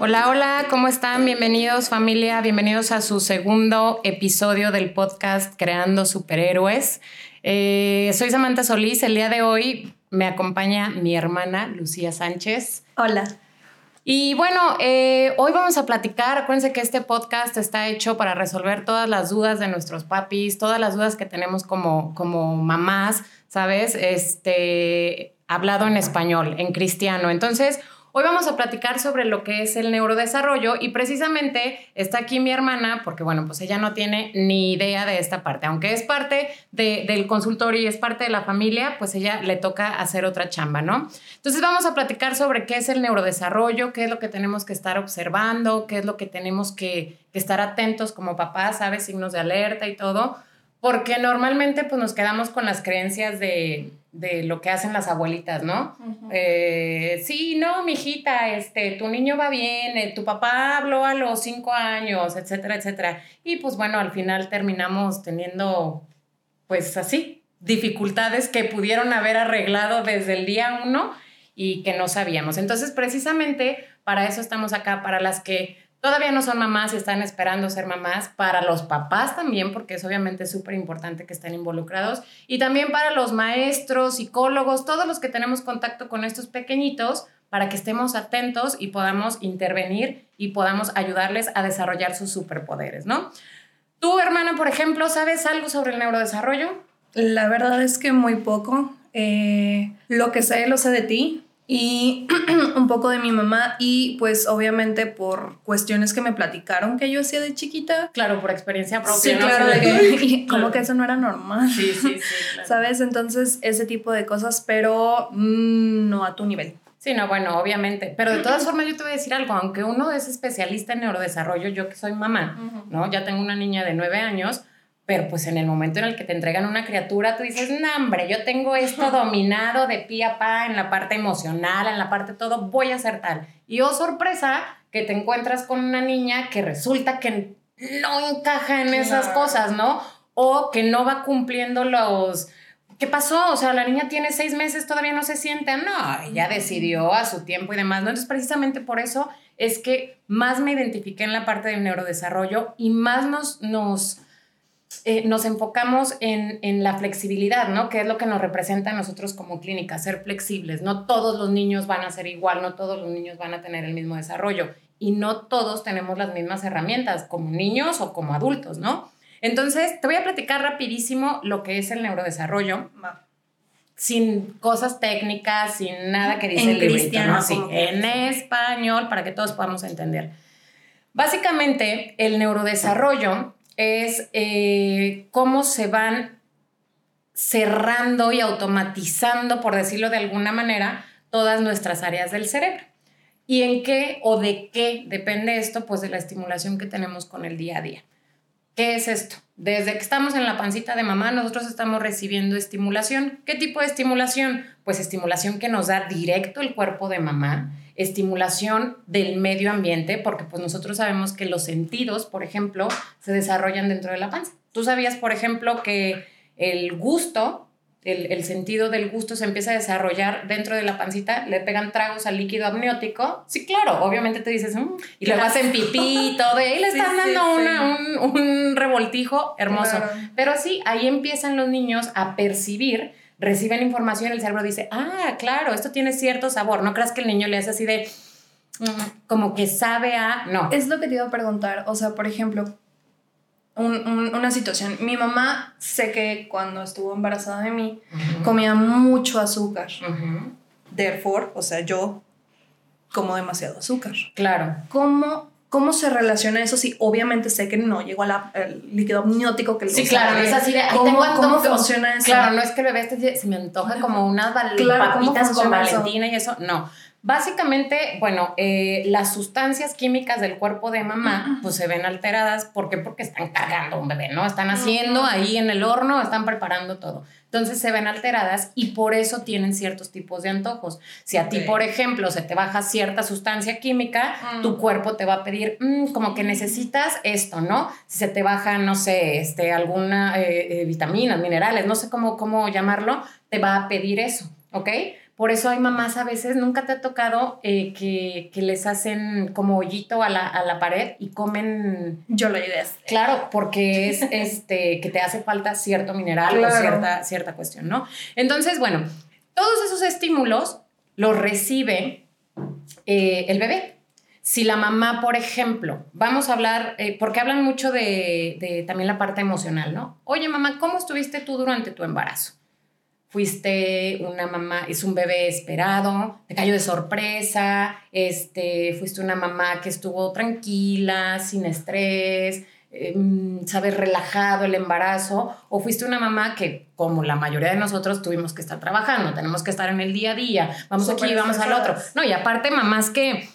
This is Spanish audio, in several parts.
Hola, hola, ¿cómo están? Bienvenidos familia, bienvenidos a su segundo episodio del podcast Creando Superhéroes. Eh, soy Samantha Solís, el día de hoy me acompaña mi hermana Lucía Sánchez. Hola. Y bueno, eh, hoy vamos a platicar. Acuérdense que este podcast está hecho para resolver todas las dudas de nuestros papis, todas las dudas que tenemos como, como mamás, ¿sabes? Este, hablado en español, en cristiano. Entonces, Hoy vamos a platicar sobre lo que es el neurodesarrollo y precisamente está aquí mi hermana porque, bueno, pues ella no tiene ni idea de esta parte. Aunque es parte del consultorio y es parte de la familia, pues ella le toca hacer otra chamba, ¿no? Entonces vamos a platicar sobre qué es el neurodesarrollo, qué es lo que tenemos que estar observando, qué es lo que tenemos que, estar atentos como papás, ¿sabes? Signos de alerta y todo porque normalmente pues nos quedamos con las creencias de, lo que hacen las abuelitas, ¿no? Eh, sí, no, mijita, este, tu niño va bien, eh, tu papá habló a los cinco años, etcétera, etcétera. Y pues bueno, al final terminamos teniendo, pues así, dificultades que pudieron haber arreglado desde el día uno y que no sabíamos. Entonces, precisamente para eso estamos acá, para las que todavía no son mamás y están esperando ser mamás, para los papás también, porque es obviamente súper importante que estén involucrados, y también para los maestros, psicólogos, todos los que tenemos contacto con estos pequeñitos, para que estemos atentos y podamos intervenir y podamos ayudarles a desarrollar sus superpoderes, ¿no? Tú, hermana, por ejemplo, ¿sabes algo sobre el neurodesarrollo? La verdad es que muy poco. Eh, lo que sé lo sé de ti, y un poco de mi mamá y pues obviamente por cuestiones que me platicaron que yo hacía de chiquita. Claro, por experiencia propia. Sí, claro, como que eso no era normal. Sí, sí, sí. ¿Sabes? Entonces, ese tipo de cosas, pero mm, no a tu nivel. Sí, no, bueno, obviamente. Pero de todas formas, yo te voy a decir algo. Aunque uno es especialista en neurodesarrollo, yo que soy mamá, ¿no? Ya tengo una niña de nueve años pero pues en el momento en el que te entregan una criatura, tú dices, no, hombre, yo tengo esto dominado de pie a pa en la parte emocional, en la parte todo, voy a hacer tal. Y oh, sorpresa, que te encuentras con una niña que resulta que no encaja en esas cosas, ¿no? O que no va cumpliendo los... ¿Qué pasó? O sea, la niña tiene seis meses, todavía no se siente. No, ella decidió a su tiempo y demás. ¿no? Entonces, precisamente por eso es que más me identifiqué en la parte del neurodesarrollo y más nos, nos eh, nos enfocamos en, en, la flexibilidad, ¿no? Que es lo que nos representa a nosotros como clínica, ser flexibles. No todos los niños van a ser igual, no todos los niños van a tener el mismo desarrollo y no todos tenemos las mismas herramientas como niños o como adultos, ¿no? Entonces, te voy a platicar rapidísimo lo que es el neurodesarrollo. Sin cosas técnicas, sin nada que dice el cristiano, Sí, en español, para que todos podamos entender. Básicamente, el neurodesarrollo es eh, cómo se van cerrando y automatizando, por decirlo de alguna manera, todas nuestras áreas del cerebro. ¿Y en qué o de qué depende esto? Pues de la estimulación que tenemos con el día a día. ¿Qué es esto? Desde que estamos en la pancita de mamá, nosotros estamos recibiendo estimulación. ¿Qué tipo de estimulación? Pues estimulación que nos da directo el cuerpo de mamá estimulación del medio ambiente, porque pues nosotros sabemos que los sentidos, por ejemplo, se desarrollan dentro de la panza. Tú sabías, por ejemplo, que el gusto, el, sentido del gusto se empieza a desarrollar dentro de la pancita, le pegan tragos al líquido amniótico. Sí, claro, obviamente te dices, mm", y le hacen pipí y todo, y le están dando Un, revoltijo hermoso. Pero sí, ahí empiezan los niños a percibir reciben información, el cerebro dice, ah, claro, esto tiene cierto sabor. No creas que el niño le hace así de, mm, como que sabe a, no. Es lo que te iba a preguntar, o sea, por ejemplo, una situación, mi mamá sé que cuando estuvo embarazada de mí, comía mucho azúcar. Therefore, o sea, yo como demasiado azúcar. Claro. ¿Cómo ¿Cómo se relaciona eso? Sí, obviamente sé que no llegó al líquido amniótico que Sí, claro, es así de. ¿Cómo, ¿cómo funciona eso? Claro, no es que el bebé este se me antoja como unas claro, papitas con Valentina y eso. No. Básicamente, bueno, eh, las sustancias químicas del cuerpo de mamá, pues se ven alteradas. ¿Por qué? Porque están cargando un bebé, ¿no? Están haciendo ahí en el horno, están preparando todo. Entonces se ven alteradas y por eso tienen ciertos tipos de antojos. Si a ti, por ejemplo, se te baja cierta sustancia química, mm. tu cuerpo te va a pedir, mm, como que necesitas esto, ¿no? Si se te baja, no sé, este, alguna eh, eh, vitaminas, minerales, no sé cómo, cómo llamarlo, te va a pedir eso, ¿ok? Por eso hay mamás a veces, nunca te ha tocado eh, que, les hacen como hoyito a la, a la pared y comen... Yo lo ayudé. Claro, porque es este, que te hace falta cierto mineral o cierta, cierta cuestión, ¿no? Entonces, bueno, todos esos estímulos los recibe eh, el bebé. Si la mamá, por ejemplo, vamos a hablar, eh, porque hablan mucho de, también la parte emocional, ¿no? Oye, mamá, ¿cómo estuviste tú durante tu embarazo? Fuiste una mamá, es un bebé esperado, te cayó de sorpresa, este, fuiste una mamá que estuvo tranquila, sin estrés, em, sabes, relajado el embarazo, o fuiste una mamá que, como la mayoría de nosotros, tuvimos que estar trabajando, tenemos que estar en el día a día, vamos aquí, vamos al otro. No, y aparte mamás que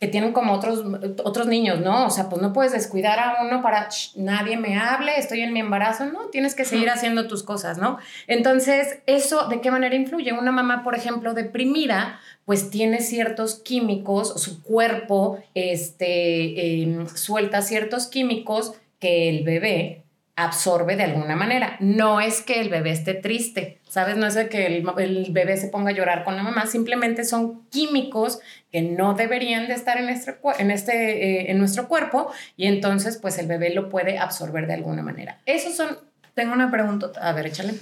que tienen como otros, otros niños, ¿no? O sea, pues no puedes descuidar a uno para nadie me hable, estoy en mi embarazo, no, tienes que seguir haciendo tus cosas, ¿no? Entonces, ¿eso de qué manera influye? Una mamá, por ejemplo, deprimida, pues tiene ciertos químicos, su cuerpo este, em, suelta ciertos químicos que el bebé absorbe de alguna manera. No es que el bebé esté triste, ¿sabes? No es de que el, bebé se ponga a llorar con la mamá, simplemente son químicos que no deberían de estar en, este, en, este, eh, en nuestro cuerpo y entonces pues el bebé lo puede absorber de alguna manera. Esos son... Tengo una pregunta. A ver, échale.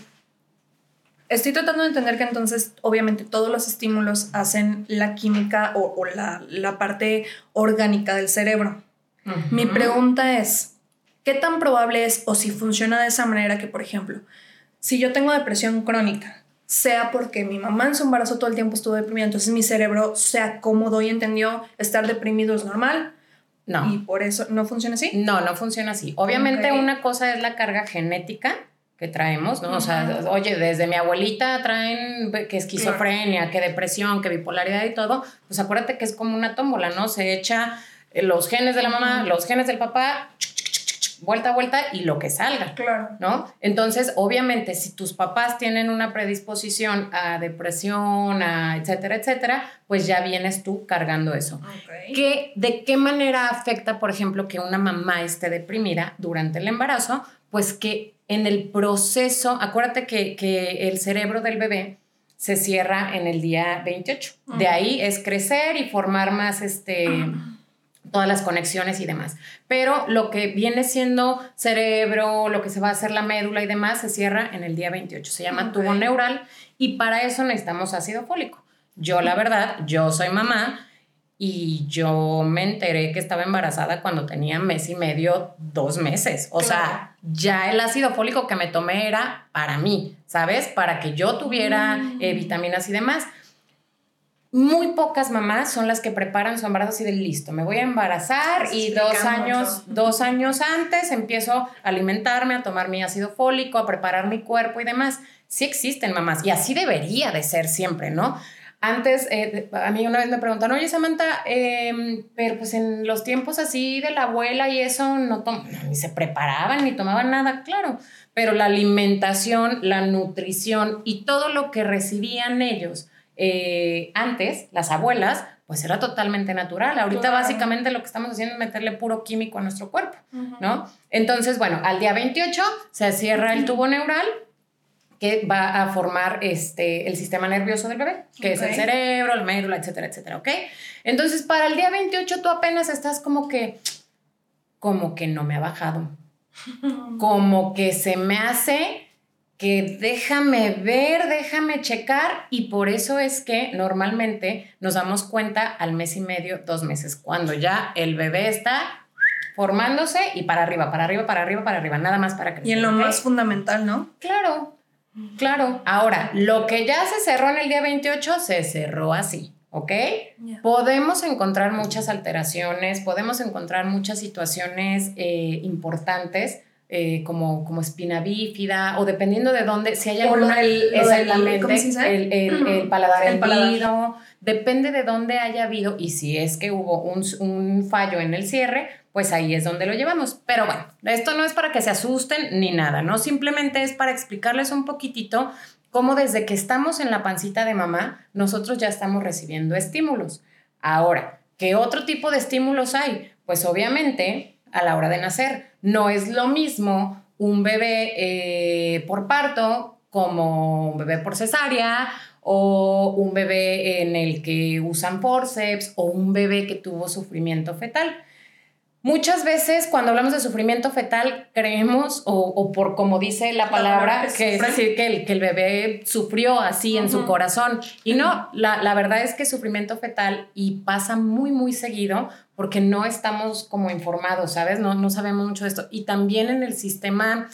Estoy tratando de entender que entonces, obviamente, todos los estímulos hacen la química o, la, parte orgánica del cerebro. Mi pregunta es, ¿Qué tan probable es o si funciona de esa manera que, por ejemplo, si yo tengo depresión crónica, sea porque mi mamá en su embarazo todo el tiempo estuvo deprimida, entonces mi cerebro se acomodó y entendió estar deprimido es normal? No. ¿Y por eso no funciona así? No, no funciona así. Obviamente una cosa es la carga genética que traemos, ¿no? O sea, oye, desde mi abuelita traen que esquizofrenia, que depresión, que bipolaridad y todo, pues acuérdate que es como una tómbola, ¿no? Se echa los genes de la mamá, los genes del papá, vuelta a vuelta y lo que salga. Claro. ¿No? Entonces, obviamente, si tus papás tienen una predisposición a depresión, a etcétera, etcétera, pues ya vienes tú cargando eso. ¿Qué, ¿De qué manera afecta, por ejemplo, que una mamá esté deprimida durante el embarazo? Pues que en el proceso, acuérdate que, que el cerebro del bebé se cierra en el día 28. De ahí es crecer y formar más este todas las conexiones y demás. Pero lo que viene siendo cerebro, lo que se va a hacer la médula y demás, se cierra en el día 28. Se llama tubo neural y para eso necesitamos ácido fólico. Yo, la verdad, yo soy mamá y yo me enteré que estaba embarazada cuando tenía mes y medio, dos meses. O sea, ya el ácido fólico que me tomé era para mí, ¿sabes? Para que yo tuviera eh, mm. vitaminas y demás muy pocas mamás son las que preparan su embarazo así de listo, me voy a embarazar y dos años, dos años antes empiezo a alimentarme, a tomar mi ácido fólico, a preparar mi cuerpo y demás. Sí existen mamás y así debería de ser siempre, ¿no? Antes, eh, a mí una vez me preguntaron, oye Samantha, em, pero pues en los tiempos así de la abuela y eso no, ni se preparaban ni tomaban nada, claro, pero la alimentación, la nutrición y todo lo que recibían ellos eh, antes, las abuelas, pues era totalmente natural. Ahorita básicamente lo que estamos haciendo es meterle puro químico a nuestro cuerpo, ¿no? Entonces, bueno, al día 28 se cierra el tubo neural que va a formar este, el sistema nervioso del bebé, que es el cerebro, la médula, etcétera, etcétera, ¿ok? Entonces, para el día 28 tú apenas estás como que, como que no me ha bajado, como que se me hace que déjame ver, déjame checar y por eso es que normalmente nos damos cuenta al mes y medio, dos meses, cuando ya el bebé está formándose y para arriba, para arriba, para arriba, para arriba, nada más para crecer. Y en lo más fundamental, ¿no? Claro, claro. Ahora, lo que ya se cerró en el día 28 se cerró así. ¿ok? Podemos encontrar muchas alteraciones, podemos encontrar muchas situaciones eh, importantes, eh, como, como espina bífida o dependiendo de dónde, si hay alguna, el, exactamente, el, el, el, paladar hendido, depende de dónde haya habido y si es que hubo un, un, fallo en el cierre, pues ahí es donde lo llevamos. Pero bueno, esto no es para que se asusten ni nada, ¿no? Simplemente es para explicarles un poquitito cómo desde que estamos en la pancita de mamá, nosotros ya estamos recibiendo estímulos. Ahora, ¿qué otro tipo de estímulos hay? Pues obviamente a la hora de nacer. No es lo mismo un bebé eh, por parto como un bebé por cesárea o un bebé en el que usan forceps o un bebé que tuvo sufrimiento fetal. Muchas veces cuando hablamos de sufrimiento fetal creemos, o, por como dice la palabra, que, es decir que el, que el bebé sufrió así en su corazón. Y no, la, la, verdad es que sufrimiento fetal y pasa muy, muy seguido porque no estamos como informados, ¿sabes? No, no sabemos mucho de esto. Y también en el sistema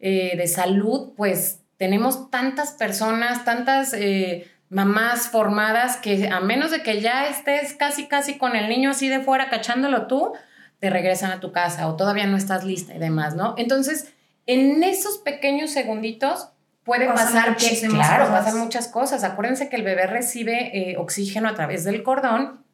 eh, de salud, pues tenemos tantas personas, tantas... Eh, mamás formadas que a menos de que ya estés casi casi con el niño así de fuera cachándolo tú, te regresan a tu casa o todavía no estás lista y demás, ¿no? Entonces, en esos pequeños segunditos puede pasar que, claro, pasan muchas cosas. Acuérdense que el bebé recibe eh, oxígeno a través del cordón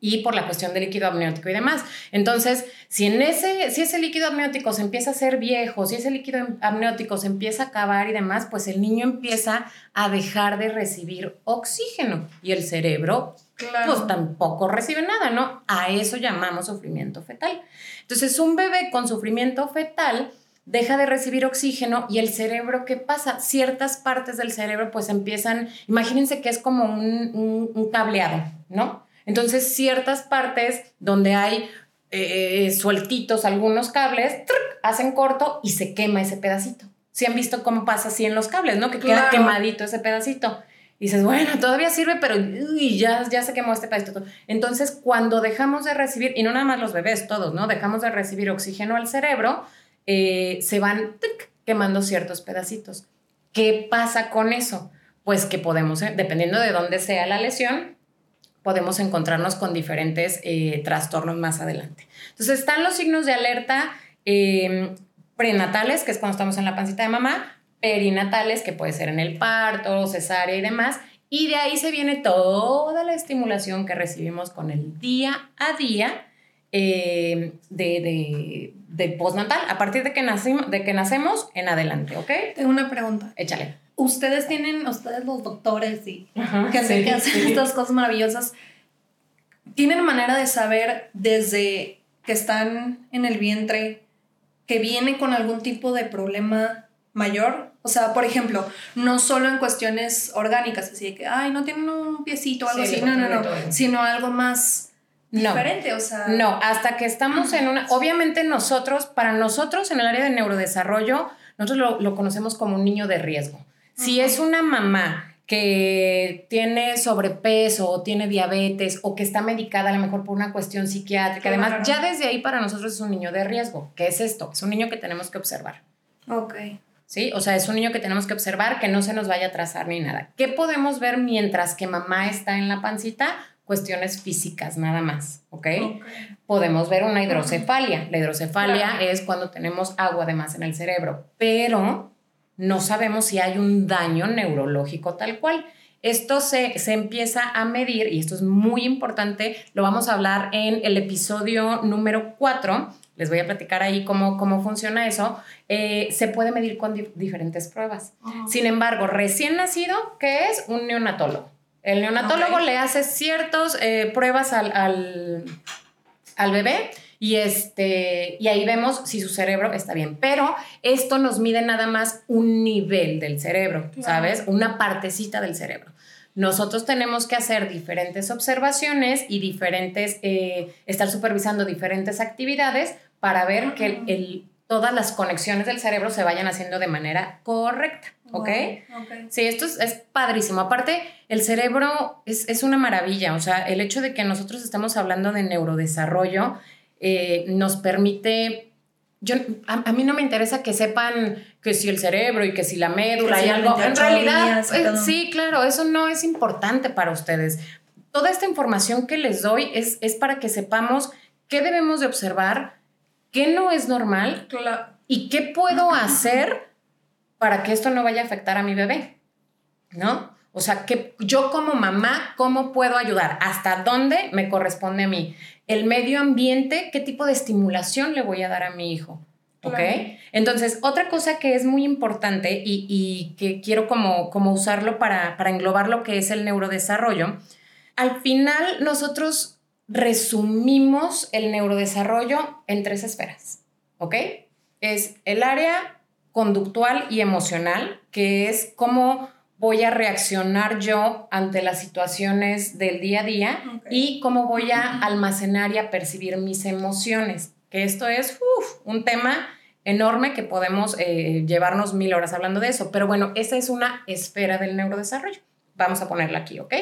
y por la cuestión del líquido amniótico y demás. Entonces, si, en ese, si ese líquido amniótico se empieza a hacer viejo, si ese líquido amniótico se empieza a acabar y demás, pues el niño empieza a dejar de recibir oxígeno y el cerebro pues tampoco recibe nada, ¿no? A eso llamamos sufrimiento fetal. Entonces, un bebé con sufrimiento fetal deja de recibir oxígeno y el cerebro, ¿qué pasa? Ciertas partes del cerebro pues empiezan, imagínense que es como un, cableado, ¿no? Entonces, ciertas partes donde hay eh, eh, sueltitos algunos cables, hacen corto y se quema ese pedacito. Si han visto cómo pasa así en los cables, ¿no? Que queda quemadito ese pedacito. Y dices, bueno, todavía sirve, pero ya, ya se quemó este pedacito. Entonces, cuando dejamos de recibir, y no nada más los bebés, todos, ¿no? Dejamos de recibir oxígeno al cerebro, eh, se van quemando ciertos pedacitos. ¿Qué pasa con eso? Pues que podemos, eh, dependiendo de dónde sea la lesión, podemos encontrarnos con diferentes eh, trastornos más adelante. Entonces, están los signos de alerta prenatales, que es cuando estamos en la pancita de mamá, perinatales, que puede ser en el parto, cesárea y demás. Y de ahí se viene toda la estimulación que recibimos con el día a día eh, de, de, postnatal, a partir de que, nacimos, de que nacemos en adelante, ¿ok? Tengo una pregunta. Échale. Ustedes tienen, ustedes los doctores y que, hacen estas cosas maravillosas, ¿tienen manera de saber desde que están en el vientre que viene con algún tipo de problema mayor. O sea, por ejemplo, no solo en cuestiones orgánicas, así de que, ay, no tienen un piecito o algo así, no, no, no, sino algo más diferente, o sea. No, hasta que estamos en una, obviamente nosotros, para nosotros en el área de neurodesarrollo, nosotros lo, conocemos como un niño de riesgo. Si es una mamá que tiene sobrepeso o tiene diabetes o que está medicada a lo mejor por una cuestión psiquiátrica, además, ya desde ahí para nosotros es un niño de riesgo. ¿Qué es esto? Es un niño que tenemos que observar. Ok. ¿Sí? O sea, es un niño que tenemos que observar, que no se nos vaya a trazar ni nada. ¿Qué podemos ver mientras que mamá está en la pancita? Cuestiones físicas, nada más, ¿ok? Podemos ver una hidrocefalia. La hidrocefalia es cuando tenemos agua de más en el cerebro, pero no sabemos si hay un daño neurológico tal cual. Esto se, se, empieza a medir, y esto es muy importante, lo vamos a hablar en el episodio número 4, les voy a platicar ahí cómo, cómo funciona eso, eh, se puede medir con diferentes pruebas. Sin embargo, recién nacido, ¿qué es? Un neonatólogo. El neonatólogo le hace ciertas eh, pruebas al, al, bebé y, este, y ahí vemos si su cerebro está bien. Pero esto nos mide nada más un nivel del cerebro, ¿sabes? Una partecita del cerebro. Nosotros tenemos que hacer diferentes observaciones y diferentes, eh, estar supervisando diferentes actividades para ver que el, todas las conexiones del cerebro se vayan haciendo de manera correcta, ¿ok? Sí, esto es, padrísimo. Aparte, el cerebro es, una maravilla, o sea, el hecho de que nosotros estemos hablando de neurodesarrollo eh, nos permite... Yo, a, mí no me interesa que sepan que si el cerebro y que si la médula y algo. En realidad, eh, sí, claro, eso no es importante para ustedes. Toda esta información que les doy es, es para que sepamos qué debemos de observar, qué no es normal y qué puedo hacer para que esto no vaya a afectar a mi bebé, ¿no? O sea, que yo como mamá, ¿cómo puedo ayudar? ¿Hasta dónde me corresponde a mí? El medio ambiente, ¿qué tipo de estimulación le voy a dar a mi hijo? ¿Ok? Entonces, otra cosa que es muy importante y, que quiero como, como usarlo para, para englobar lo que es el neurodesarrollo, al final nosotros resumimos el neurodesarrollo en tres esferas, ¿ok? Es el área conductual y emocional, que es cómo voy a reaccionar yo ante las situaciones del día a día y cómo voy a almacenar y a percibir mis emociones. Que esto es un tema enorme que podemos eh, llevarnos mil horas hablando de eso. Pero bueno, esa es una esfera del neurodesarrollo. Vamos a ponerla aquí, ¿ok?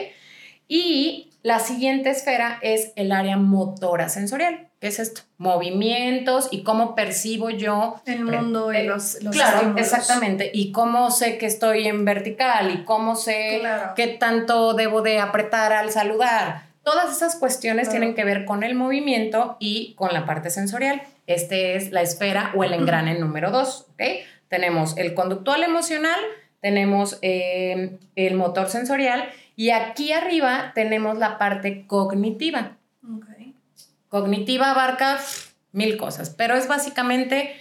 Y la siguiente esfera es el área motora sensorial. ¿Qué es esto? Movimientos y cómo percibo yo. El mundo y los, los Claro, exactamente. Y cómo sé que estoy en vertical y cómo sé qué tanto debo de apretar al saludar. Todas esas cuestiones tienen que ver con el movimiento y con la parte sensorial. Este es la esfera o el engrane número dos, ¿ok? Tenemos el conductual emocional, tenemos eh, el motor sensorial y aquí arriba tenemos la parte cognitiva. Cognitiva abarca mil cosas, pero es básicamente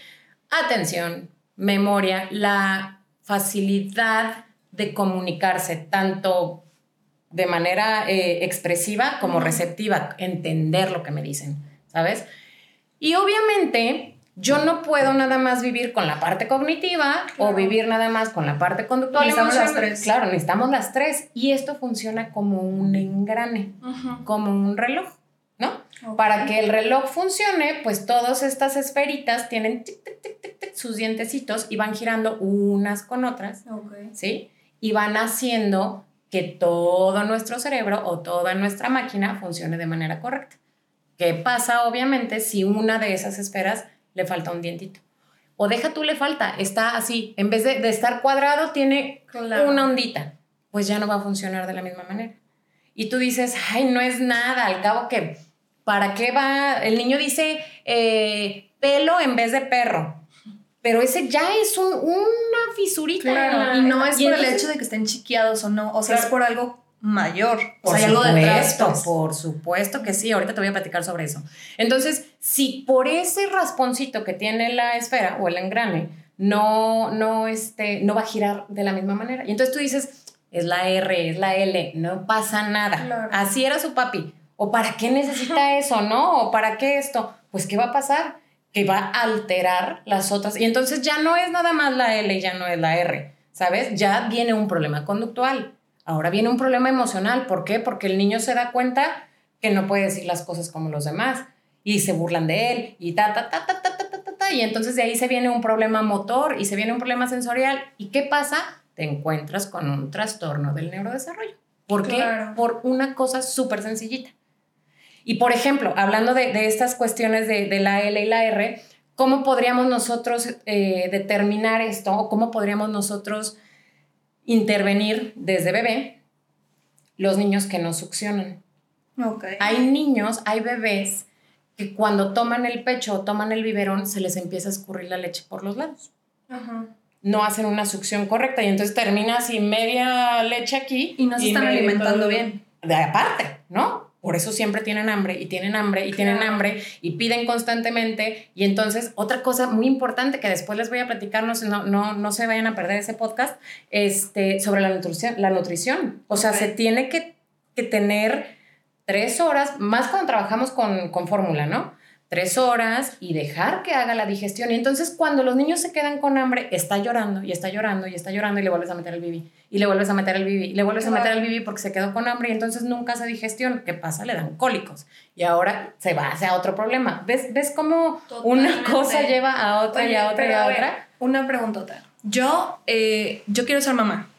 atención, memoria, la facilidad de comunicarse tanto de manera eh, expresiva como receptiva, entender lo que me dicen, ¿sabes? Y obviamente yo no puedo nada más vivir con la parte cognitiva o vivir nada más con la parte conductual. Necesitamos las tres. Claro, necesitamos las tres. Y esto funciona como un engrane, como un reloj, ¿no? Para que el reloj funcione, pues todas estas esferitas tienen sus dientecitos y van girando unas con otras, ¿sí? Y van haciendo que todo nuestro cerebro o toda nuestra máquina funcione de manera correcta. ¿Qué pasa, obviamente, si una de esas esferas le falta un dientito. O deja tú le falta, está así, en vez de, estar cuadrado, tiene una ondita. Pues ya no va a funcionar de la misma manera. Y tú dices, ay, no es nada, al cabo que, ¿para qué va? El niño dice eh, pelo en vez de perro. Pero ese ya es un, una fisurita. y no es por el hecho de que estén chiqueados o no, o sea, es por algo mayor. Por supuesto, pues. por supuesto que sí. Ahorita te voy a platicar sobre eso. Entonces, si por ese rasponcito que tiene la esfera o el engrane no, no, este, no va a girar de la misma manera. Y entonces tú dices, es la R, es la L, no pasa nada. Así era su papi. ¿O para qué necesita eso, no? ¿O para qué esto? Pues, ¿qué va a pasar? Que va a alterar las otras. Y entonces ya no es nada más la L y ya no es la R, ¿sabes? Ya viene un problema conductual Ahora viene un problema emocional. ¿Por qué? Porque el niño se da cuenta que no puede decir las cosas como los demás y se burlan de él y ta, ta, ta, ta, ta, ta, ta, ta, y entonces de ahí se viene un problema motor y se viene un problema sensorial. ¿Y qué pasa? Te encuentras con un trastorno del neurodesarrollo. ¿Por qué? Por una cosa súper sencillita. Y por ejemplo, hablando de, estas cuestiones de, de, la L y la R, ¿cómo podríamos nosotros eh, determinar esto o cómo podríamos nosotros intervenir desde bebé los niños que no succionan. Hay niños, hay bebés que cuando toman el pecho o toman el biberón se les empieza a escurrir la leche por los lados. No hacen una succión correcta y entonces termina así media leche aquí. Y no se están alimentando bien. De aparte, ¿no? Por eso siempre tienen hambre y tienen hambre y tienen hambre y piden constantemente. Y entonces, otra cosa muy importante que después les voy a platicar, no, no, no, se vayan a perder ese podcast, este, sobre la nutrición. La nutrición. O sea, se tiene que, que, tener tres horas, más cuando trabajamos con, con fórmula, ¿no? Tres horas y dejar que haga la digestión. Y entonces cuando los niños se quedan con hambre, está llorando y está llorando y está llorando y le vuelves a meter el bibi y le vuelves a meter el bibi y le vuelves a meter el bibi porque se quedó con hambre y entonces nunca hace digestión. ¿Qué pasa? Le dan cólicos y ahora se va hacia otro problema. ¿Ves, ves cómo una cosa lleva a otra y a otra y a otra? Una preguntota. Yo, eh, yo quiero ser mamá,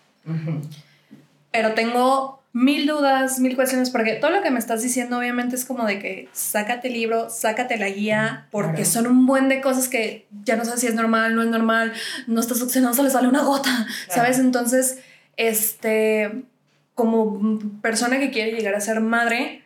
pero tengo mil dudas, mil cuestiones, porque todo lo que me estás diciendo obviamente es como de que sácate el libro, sácate la guía, porque son un buen de cosas que ya no sabes si es normal, no es normal, no estás succionando, se le sale una gota, ¿sabes? Entonces, este, como persona que quiere llegar a ser madre,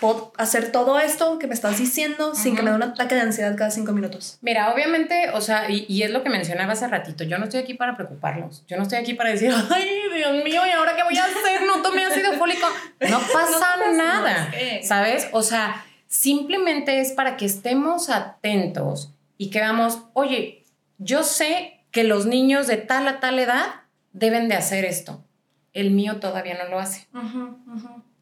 puedo hacer todo esto que me estás diciendo sin que me dé un ataque de ansiedad cada cinco minutos. Mira, obviamente, o sea, y, y, es lo que mencionaba hace ratito, yo no estoy aquí para preocuparlos, yo no estoy aquí para decir, ay, Dios mío, ¿y ahora qué voy a hacer? No tomé ácido fólico. No pasa nada, ¿sabes? O sea, simplemente es para que estemos atentos y que veamos, oye, yo sé que los niños de tal a tal edad deben de hacer esto. El mío todavía no lo hace.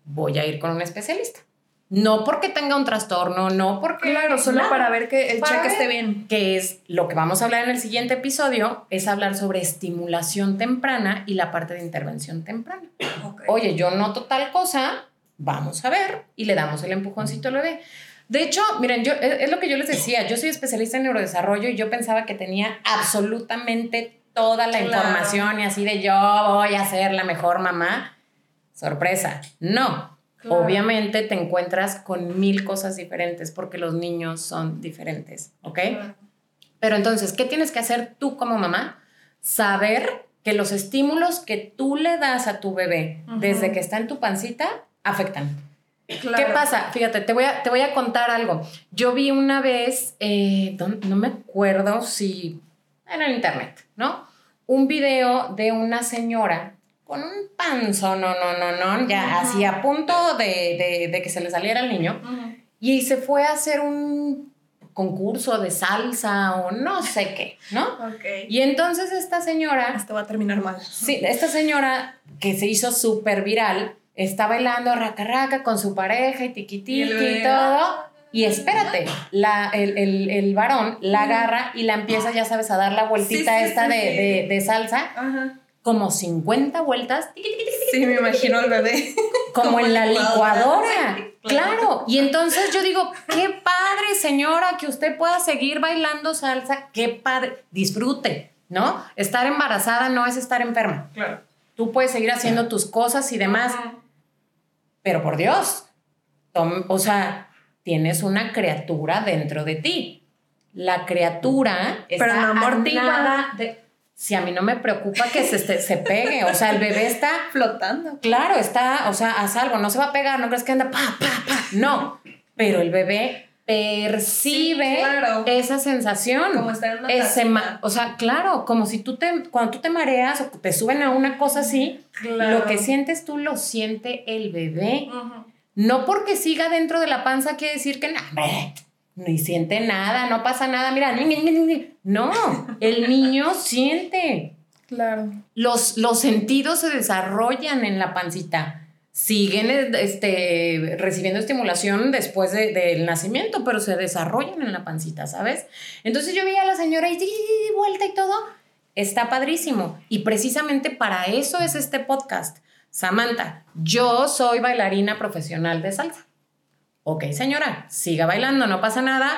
Voy a ir con un especialista. No porque tenga un trastorno, no porque... Claro, solo para ver que el cheque esté bien. Que es lo que vamos a hablar en el siguiente episodio, es hablar sobre estimulación temprana y la parte de intervención temprana. Oye, yo noto tal cosa, vamos a ver y le damos el empujoncito al bebé. De hecho, miren, yo, es, lo que yo les decía, yo soy especialista en neurodesarrollo y yo pensaba que tenía absolutamente toda la información y así de yo voy a ser la mejor mamá. Sorpresa, no Obviamente te encuentras con mil cosas diferentes porque los niños son diferentes, ¿ok? Pero entonces, ¿qué tienes que hacer tú como mamá? Saber que los estímulos que tú le das a tu bebé desde que está en tu pancita afectan. ¿Qué pasa? Fíjate, te voy, a, te voy a contar algo. Yo vi una vez, eh, no, me acuerdo si en el internet, ¿no? Un video de una señora con un panzo, no, no, no, no, ya así a punto de, que se le saliera el niño. Y se fue a hacer un concurso de salsa o no sé qué, ¿no? Y entonces esta señora... Esto va a terminar mal. Sí, esta señora que se hizo súper viral, está bailando raca raca con su pareja y tiquitiqui y, todo. Y espérate, la, el, varón la agarra y la empieza, ya sabes, a dar la vueltita esta de, de, salsa. Ajá como 50 vueltas. Sí, me imagino al bebé. Como, en la licuadora. Claro. Y entonces yo digo, qué padre, señora, que usted pueda seguir bailando salsa. Qué padre. Disfrute, ¿no? Estar embarazada no es estar enferma. Claro. Tú puedes seguir haciendo tus cosas y demás. Pero por Dios, o sea, tienes una criatura dentro de ti. La criatura está amortiguada de si a mí no me preocupa que se, se pegue, o sea, el bebé está flotando. Claro, está, o sea, haz algo, no se va a pegar, no crees que anda pa, pa, pa, no, pero el bebé percibe esa sensación. Como estar en una ese O sea, claro, como si tú te, cuando tú te mareas o te suben a una cosa así, lo que sientes tú lo siente el bebé. No porque siga dentro de la panza quiere decir que, no, ni siente nada, no pasa nada, mira, no, el niño siente. Claro. Los, los sentidos se desarrollan en la pancita. Siguen este, recibiendo estimulación después del nacimiento, pero se desarrollan en la pancita, ¿sabes? Entonces yo vi a la señora y vuelta y todo. Está padrísimo. Y precisamente para eso es este podcast. Samantha, yo soy bailarina profesional de salsa ok, señora, siga bailando, no pasa nada,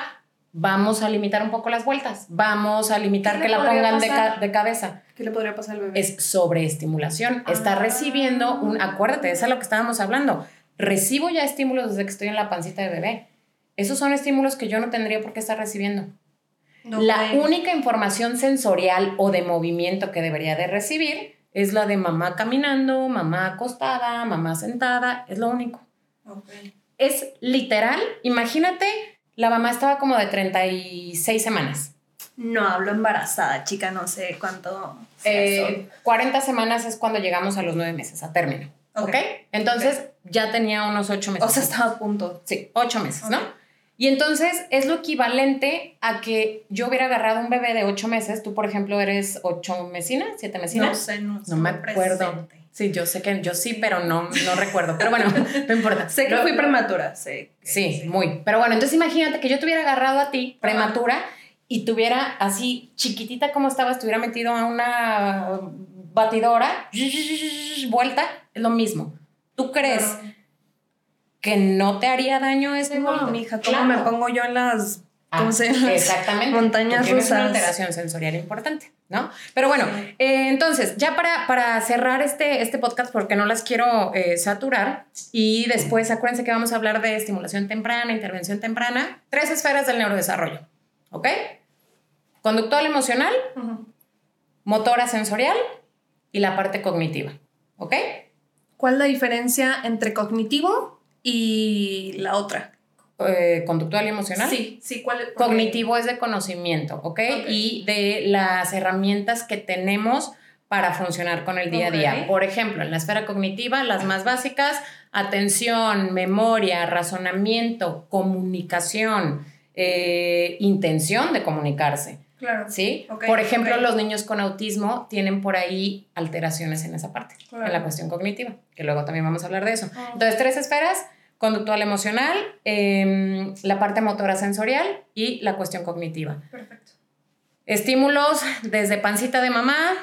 vamos a limitar un poco las vueltas, vamos a limitar que la pongan de, cabeza. ¿Qué le podría pasar al bebé? Es sobreestimulación. Está ah. recibiendo un, acuérdate, eso es lo que estábamos hablando. Recibo ya estímulos desde que estoy en la pancita de bebé. Esos son estímulos que yo no tendría por qué estar recibiendo. la única información sensorial o de movimiento que debería de recibir es la de mamá caminando, mamá acostada, mamá sentada, es lo único. Okay es literal, imagínate, la mamá estaba como de 36 semanas. No hablo embarazada, chica, no sé cuánto. 40 eh, semanas es cuando llegamos a los 9 meses, a término. ¿Ok? Entonces ya tenía unos 8 meses. O sea, estaba a punto. Sí, 8 meses, ¿no? Y entonces es lo equivalente a que yo hubiera agarrado un bebé de 8 meses. Tú, por ejemplo, eres 8 mesina, 7 mesina. No sé, no, no me acuerdo. Sí, yo sé que yo sí, pero no, no recuerdo. Pero bueno, no importa. sé que fui prematura, sí. Sí, muy. Pero bueno, entonces imagínate que yo te hubiera agarrado a ti, prematura, y tuviera así chiquitita como estaba, estuviera metido a una batidora, vuelta, es lo mismo. ¿Tú crees que no te haría daño ese No, mija, ¿cómo me pongo yo en las Ah, exactamente. Montañas rusas. una alteración sensorial importante, ¿no? Pero bueno, eh, entonces, ya para, para cerrar este, este podcast, porque no las quiero eh, saturar, y después acuérdense que vamos a hablar de estimulación temprana, intervención temprana, tres esferas del neurodesarrollo, ¿ok? Conductual emocional, motora sensorial y la parte cognitiva, ¿ok? ¿Cuál es la diferencia entre cognitivo y la otra? Eh, conductual y emocional. Sí, sí, ¿cuál es? Cognitivo es de conocimiento, ¿ok? Y de las herramientas que tenemos para funcionar con el día a día. Por ejemplo, en la esfera cognitiva, las más básicas, atención, memoria, razonamiento, comunicación, eh, intención de comunicarse. Claro. ¿Sí? por ejemplo, los niños con autismo tienen por ahí alteraciones en esa parte, en la cuestión cognitiva, que luego también vamos a hablar de eso. Entonces, tres esferas conductual emocional, em, la parte motora sensorial y la cuestión cognitiva. Perfecto. Estímulos desde pancita de mamá,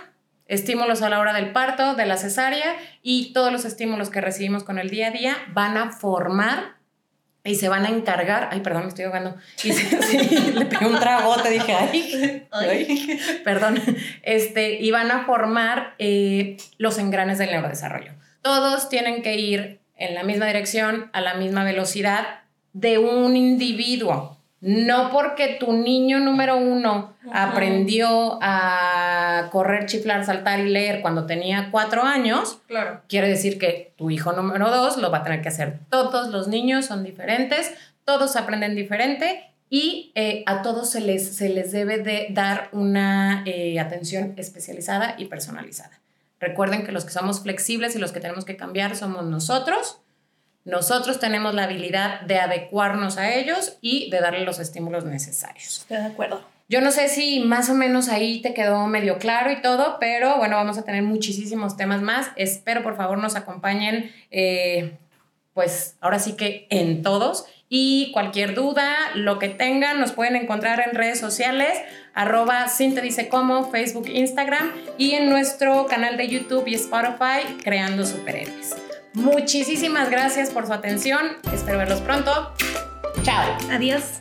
estímulos a la hora del parto, de la cesárea y todos los estímulos que recibimos con el día a día van a formar y se van a encargar, ay, perdón, me estoy ahogando, y le pegué un te dije, ay, ay, perdón, este, y van a formar eh, los engranes del neurodesarrollo. Todos tienen que ir en la misma dirección, a la misma velocidad de un individuo. No porque tu niño número uno aprendió a correr, chiflar, saltar y leer cuando tenía cuatro años, claro. quiere decir que tu hijo número dos lo va a tener que hacer. Todos los niños son diferentes, todos aprenden diferente y eh, a todos se les, se les debe de dar una eh, atención especializada y personalizada. Recuerden que los que somos flexibles y los que tenemos que cambiar somos nosotros. Nosotros tenemos la habilidad de adecuarnos a ellos y de darle los estímulos necesarios. Estoy de acuerdo. Yo no sé si más o menos ahí te quedó medio claro y todo, pero bueno, vamos a tener muchísimos temas más. Espero por favor nos acompañen, eh, pues ahora sí que en todos. Y cualquier duda, lo que tengan, nos pueden encontrar en redes sociales, arroba te dice cómo, Facebook, Instagram y en nuestro canal de YouTube y Spotify, Creando Superhéroes. Muchísimas gracias por su atención, espero verlos pronto. Chao. Adiós.